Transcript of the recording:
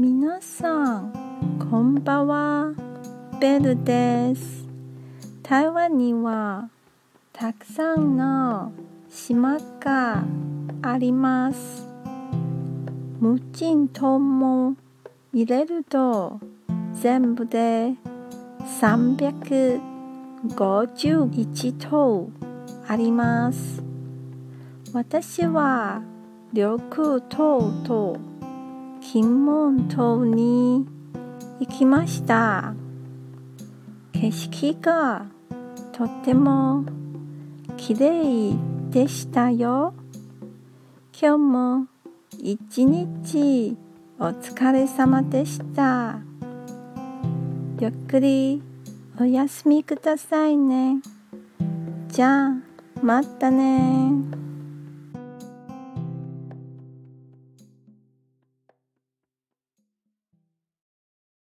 皆さん、こんばんは。ベルです。台湾にはたくさんの島があります。無人島も入れると全部で351島あります。私は緑島と金門島に行きました。景色がとっても綺麗でしたよ。今日も一日お疲れ様でした。ゆっくりお休みくださいね。じゃあ、またね